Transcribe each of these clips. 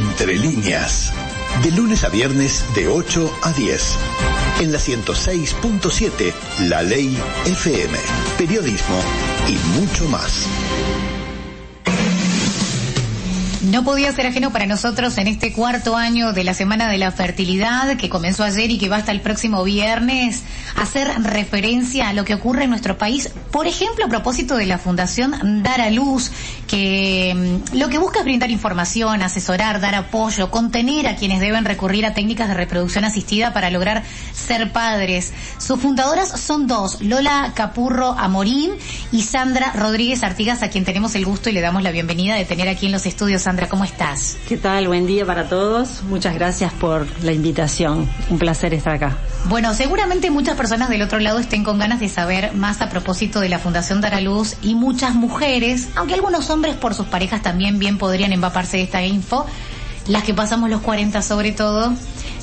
Entre líneas. De lunes a viernes de 8 a 10. En la 106.7, La Ley FM. Periodismo y mucho más. No podía ser ajeno para nosotros en este cuarto año de la Semana de la Fertilidad que comenzó ayer y que va hasta el próximo viernes hacer referencia a lo que ocurre en nuestro país. Por ejemplo, a propósito de la Fundación Dar a Luz, que mm, lo que busca es brindar información, asesorar, dar apoyo, contener a quienes deben recurrir a técnicas de reproducción asistida para lograr ser padres. Sus fundadoras son dos, Lola Capurro Amorín y Sandra Rodríguez Artigas, a quien tenemos el gusto y le damos la bienvenida de tener aquí en los estudios Sandra, ¿cómo estás? ¿Qué tal? Buen día para todos. Muchas gracias por la invitación. Un placer estar acá. Bueno, seguramente muchas personas del otro lado estén con ganas de saber más a propósito de la Fundación Dar a Luz y muchas mujeres, aunque algunos hombres por sus parejas también bien podrían empaparse de esta info, las que pasamos los 40 sobre todo,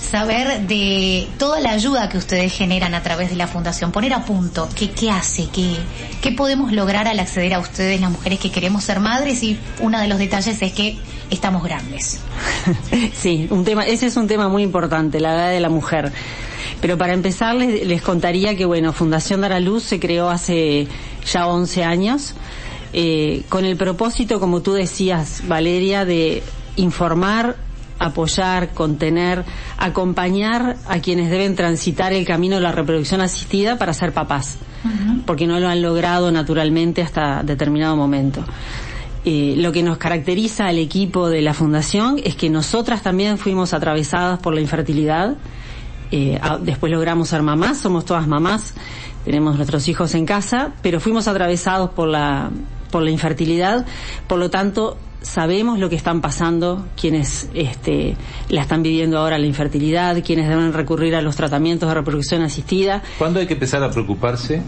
saber de toda la ayuda que ustedes generan a través de la fundación, poner a punto qué, qué hace, qué, qué podemos lograr al acceder a ustedes, las mujeres que queremos ser madres y uno de los detalles es que estamos grandes. Sí, un tema, ese es un tema muy importante, la edad de la mujer. Pero para empezar les, les contaría que bueno, Fundación Dar a Luz se creó hace ya 11 años eh, con el propósito, como tú decías, Valeria, de informar, apoyar, contener, acompañar a quienes deben transitar el camino de la reproducción asistida para ser papás, porque no lo han logrado naturalmente hasta determinado momento. Eh, lo que nos caracteriza al equipo de la Fundación es que nosotras también fuimos atravesadas por la infertilidad, eh, después logramos ser mamás, somos todas mamás, tenemos nuestros hijos en casa, pero fuimos atravesados por la, por la infertilidad, por lo tanto sabemos lo que están pasando, quienes este, la están viviendo ahora la infertilidad, quienes deben recurrir a los tratamientos de reproducción asistida. ¿Cuándo hay que empezar a preocuparse?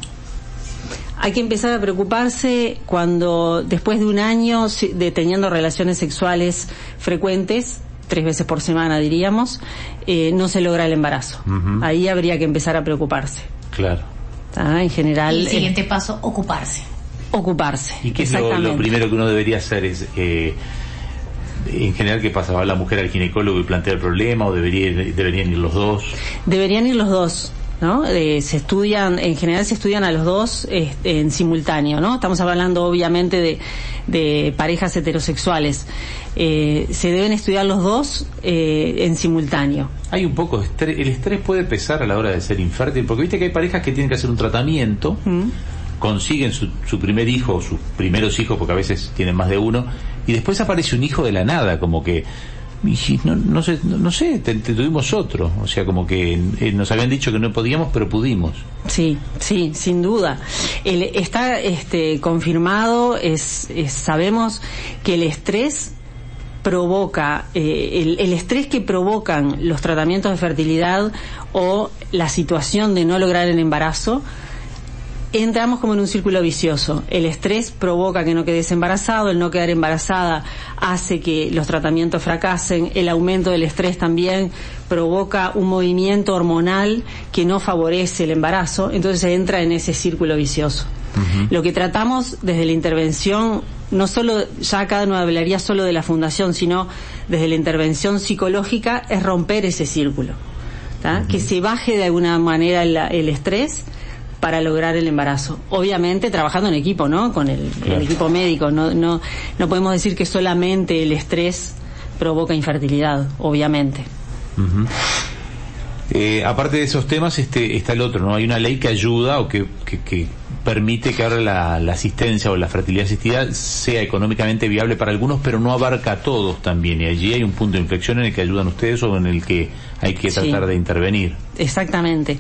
Hay que empezar a preocuparse cuando después de un año de teniendo relaciones sexuales frecuentes, tres veces por semana diríamos, eh, no se logra el embarazo. Ahí habría que empezar a preocuparse. Claro. En general. Y el siguiente paso, ocuparse ocuparse. ¿Y qué es lo, primero que uno debería hacer? Es, eh, en general, ¿qué pasa? ¿Va la mujer al ginecólogo y plantea el problema o debería, deberían ir los dos? Deberían ir los dos. ¿no? Eh, se estudian, en general se estudian a los dos este, en simultáneo, ¿no? Estamos hablando obviamente de, de parejas heterosexuales. Eh, se deben estudiar los dos eh, en simultáneo. Hay un poco de estrés, el estrés puede pesar a la hora de ser infértil, porque viste que hay parejas que tienen que hacer un tratamiento. Mm consiguen su, su, primer hijo o sus primeros hijos, porque a veces tienen más de uno, y después aparece un hijo de la nada, como que no, sé, no, sé te, tuvimos otro, o sea, como que eh, nos habían dicho que no podíamos, pero pudimos. Sí, sí, sin duda. El, está este, confirmado, es, sabemos que el estrés provoca, eh, el, el, estrés que provocan los tratamientos de fertilidad o la situación de no lograr el embarazo, entramos como en un círculo vicioso. El estrés provoca que no quedes embarazado, el no quedar embarazada hace que los tratamientos fracasen, el aumento del estrés también provoca un movimiento hormonal que no favorece el embarazo, entonces se entra en ese círculo vicioso. Lo que tratamos desde la intervención, no solo, ya acá no hablaría solo de la fundación, sino desde la intervención psicológica, es romper ese círculo. Que se baje de alguna manera el estrés para lograr el embarazo. Obviamente trabajando en equipo, ¿no? Con el, equipo médico. No, no, no podemos decir que solamente el estrés provoca infertilidad, obviamente. Eh, aparte de esos temas, este, está el otro, ¿no? Hay una ley que ayuda o que, que, permite que ahora la, asistencia o la fertilidad asistida sea económicamente viable para algunos, pero no abarca a todos también. Y allí hay un punto de inflexión en el que ayudan ustedes o en el que hay que tratar de intervenir. Exactamente.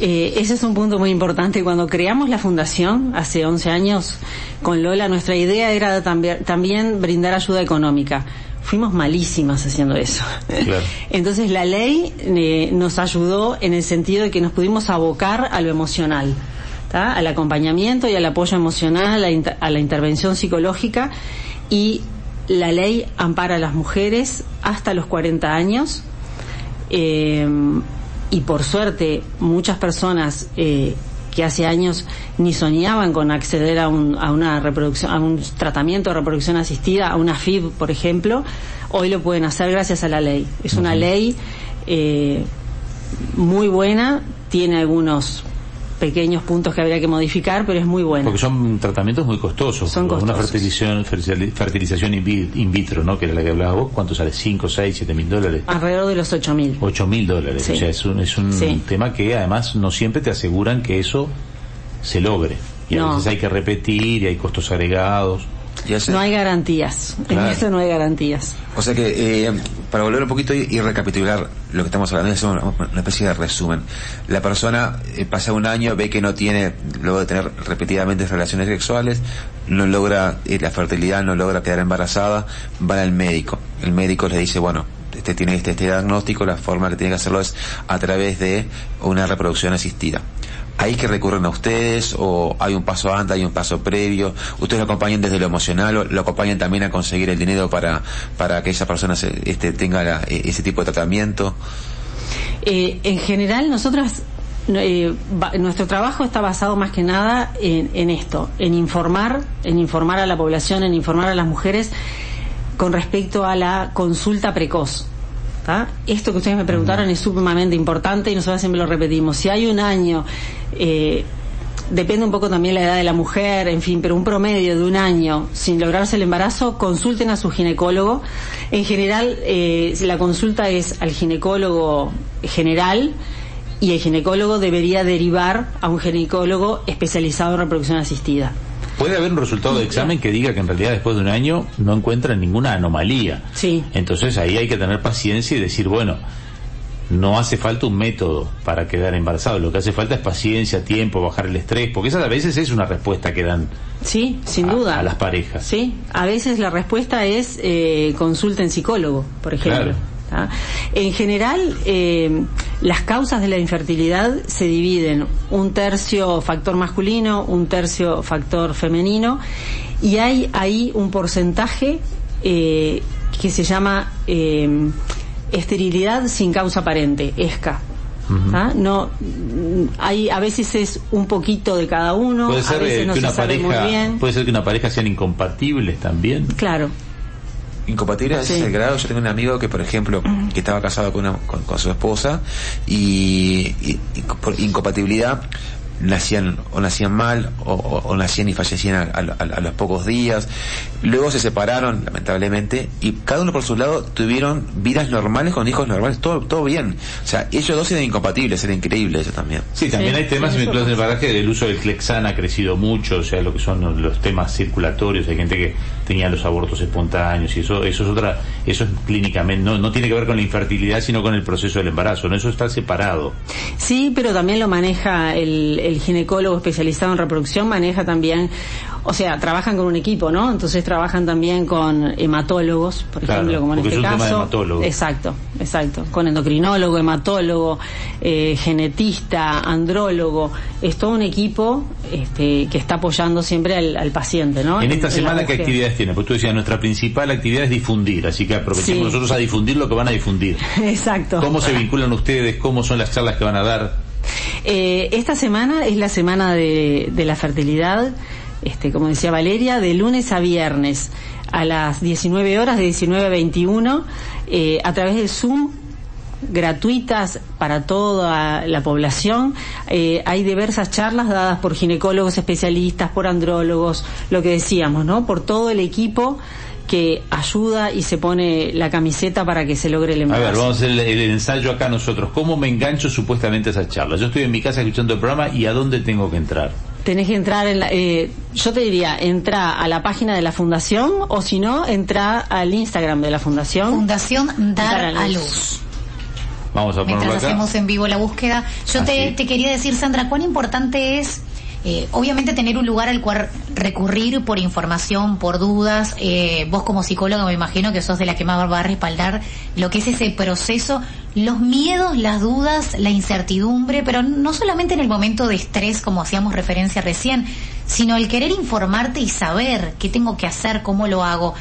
Eh, ese es un punto muy importante. Cuando creamos la fundación, hace 11 años, con Lola, nuestra idea era también, también brindar ayuda económica fuimos malísimas haciendo eso. Entonces la ley eh, nos ayudó en el sentido de que nos pudimos abocar a lo emocional, al acompañamiento y al apoyo emocional, a la, intervención psicológica. Y la ley ampara a las mujeres hasta los 40 años. Eh, y por suerte muchas personas eh, que hace años ni soñaban con acceder a, un, a una reproducción, a un tratamiento de reproducción asistida, a una FIB, por ejemplo, hoy lo pueden hacer gracias a la ley. Es una ley eh, muy buena, tiene algunos pequeños puntos que habría que modificar, pero es muy buena. Porque son tratamientos muy costosos. Son Una costosos. fertilización, fertilización in vi- in vitro, ¿no? Que era la que hablabas vos. ¿Cuánto sale? ¿5, 6, 7 mil dólares? Alrededor de los 8.000. 8 mil dólares. Sí. O sea, es un, es un Sí. tema que además no siempre te aseguran que eso se logre. Y a No. veces hay que repetir y hay costos agregados. No hay garantías. Claro. En eso no hay garantías. O sea que, eh, para volver un poquito y, y recapitular lo que estamos hablando, es una, una especie de resumen. La persona eh, pasa un año, ve que no tiene, luego de tener repetidamente relaciones sexuales, no logra eh, la fertilidad, no logra quedar embarazada, va al médico. El médico le dice, bueno, este tiene este, este diagnóstico, la forma que tiene que hacerlo es a través de una reproducción asistida. ¿Ahí que recurren a ustedes o hay un paso antes, hay un paso previo? ¿Ustedes lo acompañan desde lo emocional o lo acompañan también a conseguir el dinero para, para que esa persona se, este, tenga eh, ese tipo de tratamiento? Eh, en general, nosotras, eh, nuestro trabajo está basado más que nada en, en esto, en informar, en informar a la población, en informar a las mujeres con respecto a la consulta precoz. Esto que ustedes me preguntaron es sumamente importante y nosotros siempre lo repetimos. Si hay un año, eh, depende un poco también la edad de la mujer, en fin, pero un promedio de un año sin lograrse el embarazo, consulten a su ginecólogo. En general, eh, la consulta es al ginecólogo general y el ginecólogo debería derivar a un ginecólogo especializado en reproducción asistida. Puede haber un resultado de examen que diga que en realidad después de un año no encuentran ninguna anomalía. Sí. Entonces ahí hay que tener paciencia y decir, bueno, no hace falta un método para quedar embarazado, lo que hace falta es paciencia, tiempo, bajar el estrés, porque esa a veces es una respuesta que dan Sí, sin a- duda. a las parejas. Sí, a veces la respuesta es eh, consulten psicólogo, por ejemplo. Claro. En general, eh, las causas de la infertilidad se dividen un tercio factor masculino, un tercio factor femenino, y hay ahí un porcentaje eh, que se llama eh, esterilidad sin causa aparente, ESCA. No, hay a veces es un poquito de cada uno, Puede a ser veces eh, no que se una sabe muy pareja, bien. puede ser que una pareja sean incompatibles también. Claro. Incompatible a ese grado. Yo tengo un amigo que, por ejemplo, que estaba casado con, una- con, con su esposa y, y- y por incompatibilidad nacían o nacían mal o, o- o nacían y fallecían a, a- los pocos días. Luego se separaron, lamentablemente, y cada uno por su lado tuvieron vidas normales con hijos normales, todo, todo bien. O sea, ellos dos eran incompatibles, era increíble eso también. Sí, también Sí, hay temas sí, eso vinculados al pasa. embarazo el uso del Clexana ha crecido mucho, o sea, lo que son los temas circulatorios, hay gente que tenía los abortos espontáneos y eso eso es otra eso es clínicamente no no tiene que ver con la infertilidad, sino con el proceso del embarazo, no eso está separado. Sí, pero también lo maneja el, el ginecólogo especializado en reproducción, maneja también, o sea, trabajan con un equipo, ¿no? Entonces trabajan también con hematólogos, por Claro, ejemplo, como en porque este es un tema de caso. hematólogo. Exacto, exacto. Con endocrinólogo, hematólogo, eh, genetista, andrólogo. Es todo un equipo este, que está apoyando siempre al, al paciente, ¿no? En esta semana, ¿qué actividades tiene? Pues tú decías, nuestra principal actividad es difundir, así que aprovechemos Sí. nosotros a difundir lo que van a difundir. Exacto. ¿Cómo se vinculan ustedes? ¿Cómo son las charlas que van a dar? Eh, esta semana es la semana de, de la fertilidad, este, como decía Valeria, de lunes a viernes a las 19 horas, de 19 a 21, eh, a través del Zoom gratuitas para toda la población. Eh, hay diversas charlas dadas por ginecólogos especialistas, por andrólogos, lo que decíamos, ¿no? Por todo el equipo que ayuda y se pone la camiseta para que se logre el A embarazo. ver, vamos a hacer el, el ensayo acá nosotros. ¿Cómo me engancho supuestamente a esas charlas? Yo estoy en mi casa escuchando el programa y ¿a dónde tengo que entrar? Tenés que entrar en la, eh, yo te diría, entra a la página de la fundación o si no, entra al Instagram de la fundación. Fundación Dar a a Luz. Luz. Vamos a ponerlo Mientras acá. hacemos en vivo la búsqueda, yo te, te quería decir, Sandra, cuán importante es, eh, obviamente, tener un lugar al cual recurrir por información, por dudas. Eh, vos como psicóloga me imagino que sos de la que más va a respaldar lo que es ese proceso, los miedos, las dudas, la incertidumbre, pero no solamente en el momento de estrés, como hacíamos referencia recién, sino el querer informarte y saber qué tengo que hacer, cómo lo hago.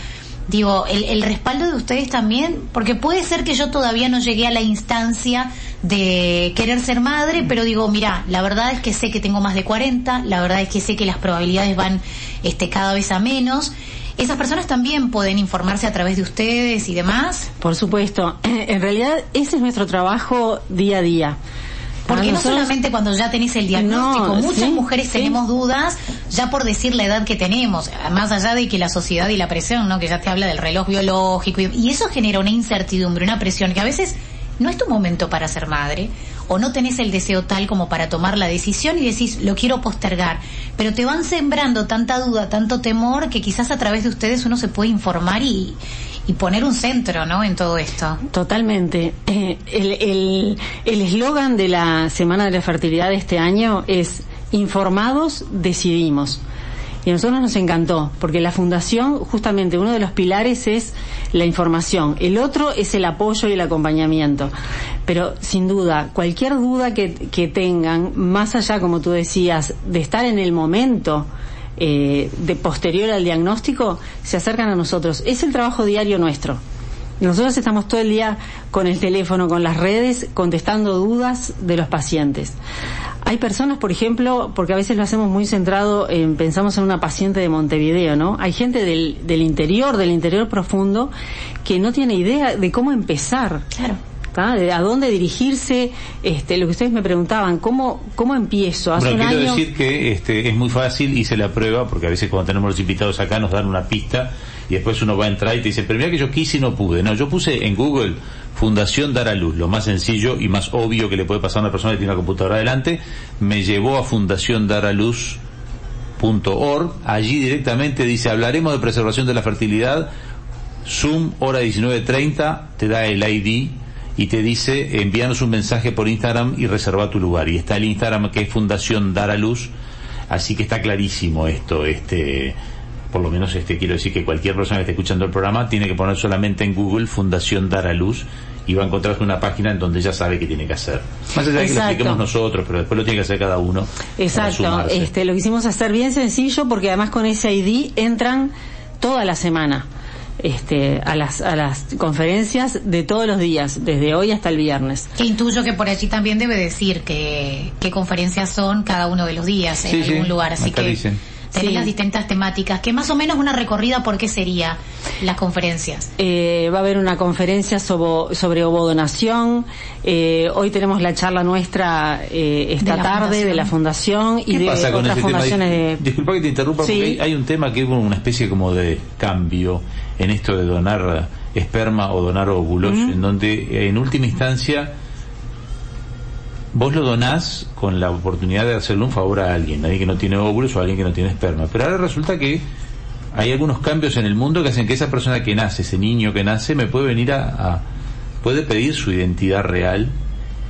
Digo, el, el respaldo de ustedes también, porque puede ser que yo todavía no llegué a la instancia de querer ser madre, pero digo, mira, la verdad es que sé que tengo más de 40, la verdad es que sé que las probabilidades van este, cada vez a menos, esas personas también pueden informarse a través de ustedes y demás. Por supuesto. En realidad, ese es nuestro trabajo día a día. Porque no solamente cuando ya tenés el diagnóstico, muchas mujeres tenemos dudas ya por decir la edad que tenemos, más allá de que la sociedad y la presión, ¿no? Que ya te habla del reloj biológico y eso genera una incertidumbre, una presión que a veces no es tu momento para ser madre o no tenés el deseo tal como para tomar la decisión y decís, lo quiero postergar. Pero te van sembrando tanta duda, tanto temor, que quizás a través de ustedes uno se puede informar y, y poner un centro, ¿no? En todo esto. Totalmente. Eh, el eslogan el, de la Semana de la Fertilidad de este año es informados, decidimos. Y a nosotros nos encantó, porque la fundación, justamente uno de los pilares es la información, el otro es el apoyo y el acompañamiento. Pero sin duda, cualquier duda que, que tengan, más allá, como tú decías, de estar en el momento, eh, de posterior al diagnóstico, se acercan a nosotros. Es el trabajo diario nuestro. Nosotros estamos todo el día con el teléfono, con las redes, contestando dudas de los pacientes. Hay personas, por ejemplo, porque a veces lo hacemos muy centrado en, pensamos en una paciente de Montevideo, ¿no? Hay gente del, del interior, del interior profundo, que no tiene idea de cómo empezar. Claro. a dónde dirigirse, este, lo que ustedes me preguntaban, ¿cómo, cómo empiezo? Hace bueno, quiero decir que este, es muy fácil, hice la prueba, porque a veces cuando tenemos los invitados acá nos dan una pista y después uno va a entrar y te dice, pero mira que yo quise y no pude. No, yo puse en Google Fundación Dar a Luz, lo más sencillo y más obvio que le puede pasar a una persona que tiene una computadora adelante, me llevó a Fundación Dar Luz allí directamente dice hablaremos de preservación de la fertilidad Zoom hora 19.30 te da el ID y te dice envíanos un mensaje por Instagram y reserva tu lugar y está el Instagram que es Fundación Dar a Luz así que está clarísimo esto este por lo menos este quiero decir que cualquier persona que esté escuchando el programa tiene que poner solamente en Google Fundación Dar a Luz y va a encontrarse una página en donde ya sabe qué tiene que hacer. Más allá de que lo expliquemos nosotros, pero después lo tiene que hacer cada uno. Exacto, este, lo quisimos hacer bien sencillo porque además con ese ID entran toda la semana. Este, a las a las conferencias de todos los días, desde hoy hasta el viernes. Que intuyo que por allí también debe decir que qué conferencias son cada uno de los días en algún lugar, así que tenés las distintas temáticas, que más o menos una recorrida por qué sería las conferencias. Eh, va a haber una conferencia sobre, sobre ovodonación, eh, hoy tenemos la charla nuestra eh, esta tarde de la fundación. y de otras fundaciones de... Disculpa que te interrumpa, porque hay, un tema que es una especie como de cambio en esto de donar esperma o donar óvulos, en donde en última instancia vos lo donás con la oportunidad de hacerle un favor a alguien, a alguien que no tiene óvulos o a alguien que no tiene esperma. Pero ahora resulta que hay algunos cambios en el mundo que hacen que esa persona que nace, ese niño que nace, me puede venir a, puede pedir su identidad real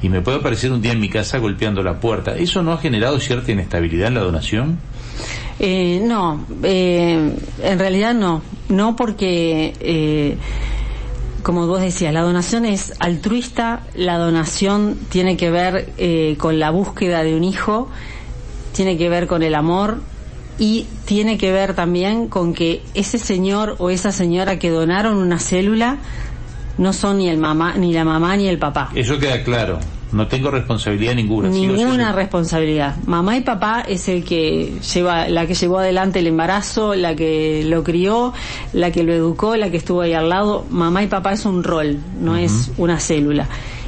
y me puede aparecer un día en mi casa golpeando la puerta. ¿Eso no ha generado cierta inestabilidad en la donación? Eh, no, eh, en realidad no, no porque eh, como vos decías, la donación es altruista, la donación tiene que ver eh, con la búsqueda de un hijo, tiene que ver con el amor y tiene que ver también con que ese señor o esa señora que donaron una célula no son ni el mamá, ni la mamá ni el papá. Eso queda claro. No tengo responsabilidad ninguna. Ninguna responsabilidad. Mamá y papá es el que lleva, la que llevó adelante el embarazo, la que lo crió, la que lo educó, la que estuvo ahí al lado. Mamá y papá es un rol, no es una célula.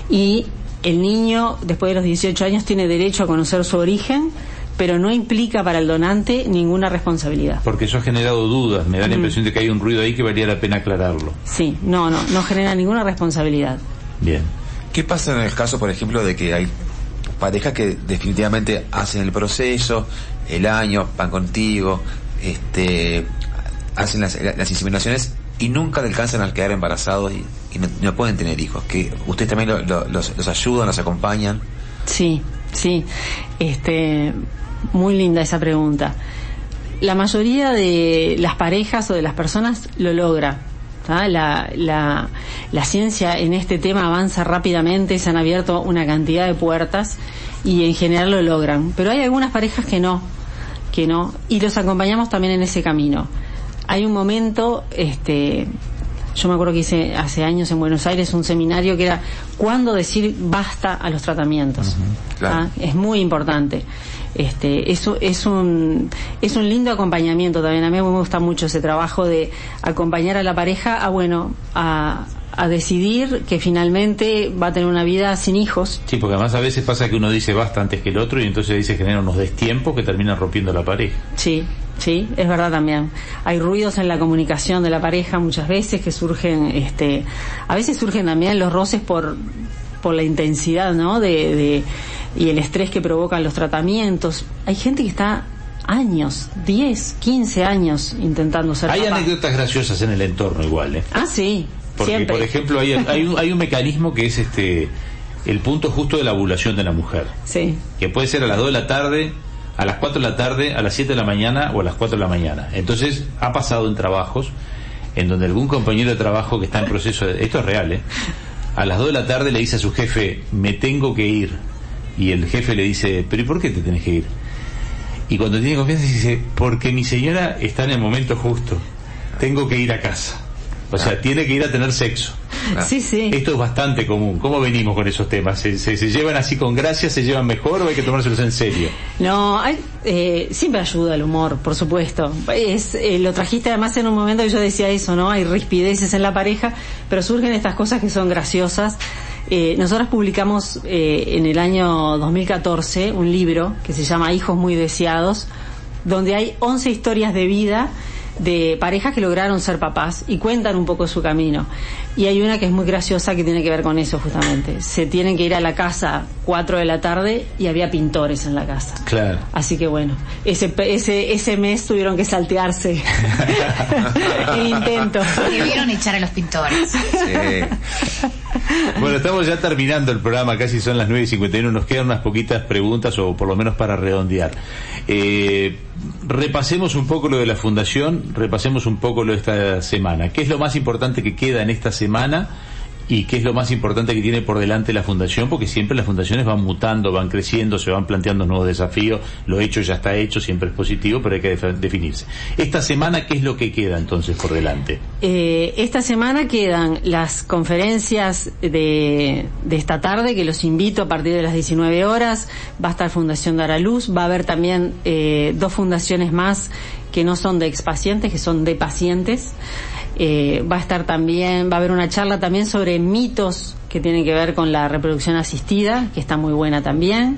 Y el niño, después de los 18 años, tiene derecho a conocer su origen, pero no implica para el donante ninguna responsabilidad. Porque eso ha generado dudas, me da la impresión de que hay un ruido ahí que valía la pena aclararlo. Sí, no, no, no genera ninguna responsabilidad. Bien. ¿Qué pasa en el caso, por ejemplo, de que hay parejas que definitivamente hacen el proceso, el año, van contigo, este, hacen las, inseminaciones y nunca alcanzan al quedar embarazados y, no, pueden tener hijos? que ¿Ustedes también los, los ayudan, los acompañan? Sí, sí. Este, muy linda esa pregunta. La mayoría de las parejas o de las personas lo logra la, la, la ciencia en este tema avanza rápidamente, se han abierto una cantidad de puertas y en general lo logran. Pero hay algunas parejas que no, que no, y los acompañamos también en ese camino. Hay un momento, este, Yo me acuerdo que hice hace años en Buenos Aires un seminario que era cuándo decir basta a los tratamientos. claro. Ah, Es muy importante. Este, eso es un es un lindo acompañamiento también. A mí me gusta mucho ese trabajo de acompañar a la pareja a bueno a, a decidir que finalmente va a tener una vida sin hijos. Sí, porque además a veces pasa que uno dice basta antes que el otro y entonces dice genera unos destiempos que terminan rompiendo la pareja. Sí, sí, es verdad también. Hay ruidos en la comunicación de la pareja muchas veces que surgen, este, a veces surgen también los roces por, por la intensidad, ¿no? De, de, y el estrés que provocan los tratamientos. Hay gente que está años, 10, 15 años intentando ser Hay papá. anécdotas graciosas en el entorno igual, ¿eh? Ah, sí, Porque, siempre. por ejemplo, hay, hay, un, hay un mecanismo que es este el punto justo de la ovulación de la mujer, Sí, que puede ser a las 2 de la tarde, a las 4 de la tarde, a las 7 de la mañana o a las 4 de la mañana. Entonces, ha pasado en trabajos en donde algún compañero de trabajo que está en proceso de... Esto es real, ¿eh? A las 2 de la tarde le dice a su jefe, me tengo que ir. Y el jefe le dice, pero ¿y por qué te tenés que ir? Y cuando tiene confianza dice, porque mi señora está en el momento justo. Tengo que ir a casa. O sea, tiene que ir a tener sexo. sí, sí. Esto es bastante común. ¿Cómo venimos con esos temas? ¿Se, se, se llevan así con gracia? ¿Se llevan mejor o hay que tomárselos en serio? No, hay, eh, siempre ayuda el humor, por supuesto. Es, eh, lo trajiste además en un momento que yo decía eso, ¿no? Hay rispideces en la pareja, pero surgen estas cosas que son graciosas. Eh, nosotros publicamos eh, en el año 2014 un libro que se llama Hijos muy deseados, donde hay 11 historias de vida de parejas que lograron ser papás y cuentan un poco su camino. Y hay una que es muy graciosa que tiene que ver con eso justamente. Se tienen que ir a la casa 4 de la tarde y había pintores en la casa. Claro. Así que bueno, ese, ese, ese mes tuvieron que saltearse el intento. Debieron echar a los pintores. Sí. Bueno, estamos ya terminando el programa, casi son las 9 y 51. Nos quedan unas poquitas preguntas, o por lo menos para redondear. Eh, repasemos un poco lo de la fundación, repasemos un poco lo de esta semana. ¿Qué es lo más importante que queda en esta semana? ¿Y qué es lo más importante que tiene por delante la fundación? Porque siempre las fundaciones van mutando, van creciendo, se van planteando nuevos desafíos. Lo hecho ya está hecho, siempre es positivo, pero hay que def- definirse. Esta semana, ¿qué es lo que queda entonces por delante? Eh, esta semana quedan las conferencias de, de esta tarde, que los invito a partir de las 19 horas. Va a estar Fundación Dar Luz. Va a haber también eh, dos fundaciones más que no son de expacientes, que son de pacientes. Eh, va a estar también, va a haber una charla también sobre mitos que tienen que ver con la reproducción asistida, que está muy buena también.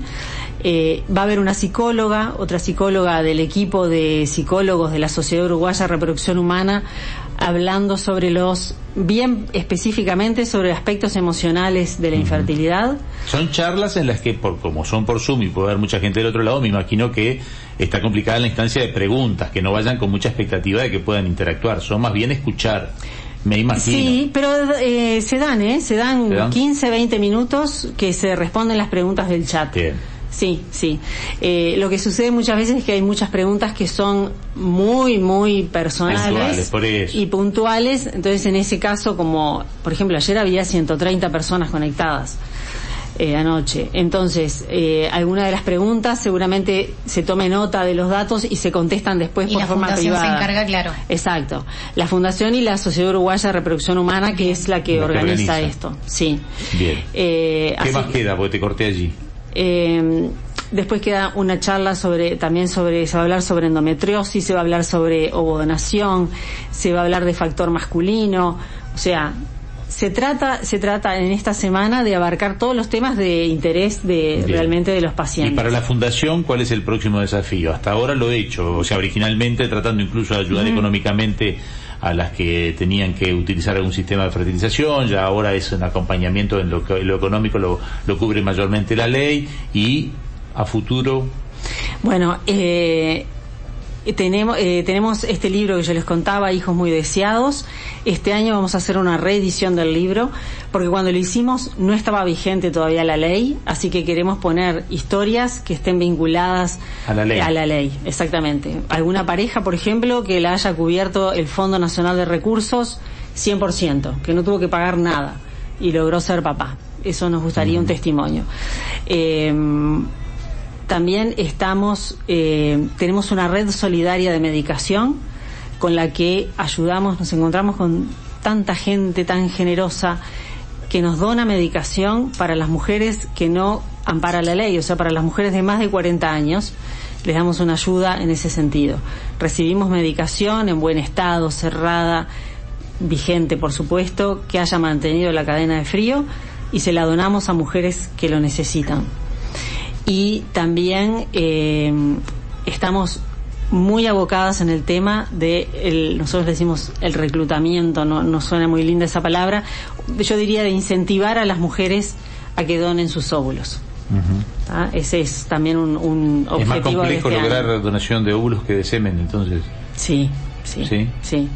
Eh, va a haber una psicóloga, otra psicóloga del equipo de psicólogos de la Sociedad Uruguaya de Reproducción Humana, hablando sobre los, bien específicamente sobre aspectos emocionales de la infertilidad. Son charlas en las que, por como son por Zoom y puede haber mucha gente del otro lado, me imagino que está complicada la instancia de preguntas, que no vayan con mucha expectativa de que puedan interactuar, son más bien escuchar, me imagino. Sí, pero eh, se dan, ¿eh? Se dan, ¿Se dan? 15, 20 minutos que se responden las preguntas del chat. Bien. Sí, sí. Eh, lo que sucede muchas veces es que hay muchas preguntas que son muy, muy personales Puntuales, por eso. y puntuales. Entonces, en ese caso, como por ejemplo ayer había 130 personas conectadas eh, anoche. Entonces, eh, alguna de las preguntas seguramente se tome nota de los datos y se contestan después Y por la forma fundación se privada. encarga, claro. Exacto. La Fundación y la Sociedad Uruguaya de Reproducción Humana, que es la que La que organiza, organiza. esto. Sí. Bien. Eh, ¿Qué así más que- queda? Porque te corté allí. Eh, después queda una charla sobre, también sobre, se va a hablar sobre endometriosis, se va a hablar sobre ovodonación, se va a hablar de factor masculino, o sea, se trata, se trata en esta semana de abarcar todos los temas de interés de Bien. realmente de los Y pacientes. para la fundación, ¿cuál es el próximo desafío? Hasta ahora lo he hecho, o sea, originalmente tratando incluso de ayudar económicamente a las que tenían que utilizar algún sistema de fertilización, ya ahora es un acompañamiento en lo, que- lo económico, lo, lo cubre mayormente la ley y a futuro Bueno, eh, tenemos, eh, tenemos este libro que yo les contaba, Hijos muy deseados. Este año vamos a hacer una reedición del libro, porque cuando lo hicimos no estaba vigente todavía la ley, así que queremos poner historias que estén vinculadas A la ley. A la ley, exactamente. Alguna pareja, por ejemplo, que la haya cubierto el Fondo Nacional de Recursos 100%, que no tuvo que pagar nada y logró ser papá. Eso nos gustaría un testimonio. Eh, también estamos, eh, tenemos una red solidaria de medicación con la que ayudamos, nos encontramos con tanta gente tan generosa que nos dona medicación para las mujeres que no ampara la ley, o sea, para las mujeres de más de 40 años, les damos una ayuda en ese sentido. Recibimos medicación en buen estado, cerrada, vigente, por supuesto, que haya mantenido la cadena de frío y se la donamos a mujeres que lo necesitan. Y también eh, estamos muy abocadas en el tema de, el, nosotros decimos el reclutamiento, no, no suena muy linda esa palabra, yo diría de incentivar a las mujeres a que donen sus óvulos. ¿Ah? Ese es también un, un objetivo. Es más complejo de este lograr año. donación de óvulos que de semen, entonces. Sí, sí, ¿Sí? sí.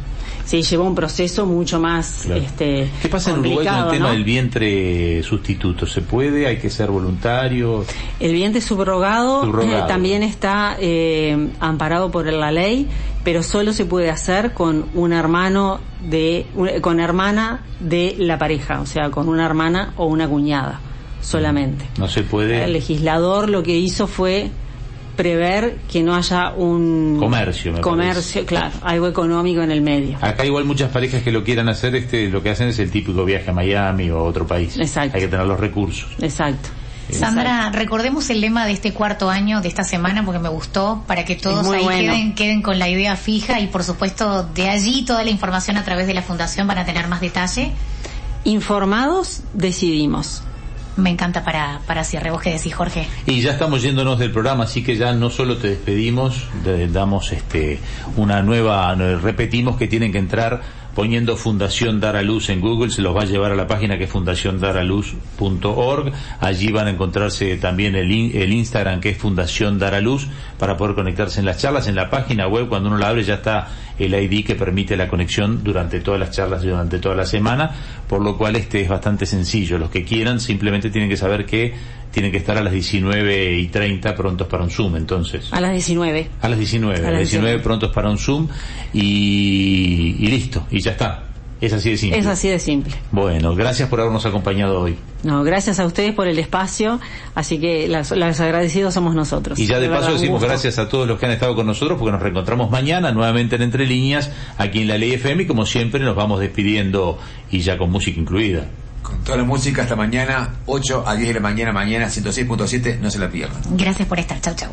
Sí, lleva un proceso mucho más Claro. este, ¿Qué pasa en Uruguay con el tema ¿no? del vientre sustituto? ¿Se puede? ¿Hay que ser voluntario? El vientre subrogado, Subrogado. eh, también está eh, amparado por la ley, pero solo se puede hacer con un hermano de, con hermana de la pareja, o sea, con una hermana o una cuñada, solamente. No se puede. El legislador lo que hizo fue prever que no haya un Comercio, me comercio, claro, algo económico en el medio. Acá igual muchas parejas que lo quieran hacer, este, lo que hacen es el típico viaje a Miami o a otro país. Exacto. Hay que tener los recursos. Exacto. Sandra, recordemos el lema de este cuarto año de esta semana porque me gustó para que todos ahí bueno. queden, queden con la idea fija y por supuesto de allí toda la información a través de la fundación van a tener más detalle. Informados, decidimos. Me encanta para, para cierre. ¿Vos qué decís, Jorge? Y ya estamos yéndonos del programa, así que ya no solo te despedimos, te damos este una nueva, repetimos que tienen que entrar poniendo Fundación Dar a Luz en Google, se los va a llevar a la página que es fundaciondaraluz.org, allí van a encontrarse también el, el Instagram que es Fundación Dar a Luz para poder conectarse en las charlas, en la página web cuando uno la abre ya está el ID que permite la conexión durante todas las charlas durante toda la semana, por lo cual este es bastante sencillo, los que quieran simplemente tienen que saber que tienen que estar a las 19 y 30 prontos para un Zoom, entonces. A las 19. A las 19, a las 19 prontos para un Zoom y, y listo, y ya está. Es así de simple. Es así de simple. Bueno, gracias por habernos acompañado hoy. No, gracias a ustedes por el espacio, así que las, las agradecidos somos nosotros. Y ya de paso decimos gracias a todos los que han estado con nosotros porque nos reencontramos mañana nuevamente en Entre Líneas aquí en la Ley FM y como siempre nos vamos despidiendo y ya con música incluida. Con toda la música hasta mañana, 8 a 10 de la mañana, mañana 106.7, no se la pierdan. Gracias por estar. Chau, chau.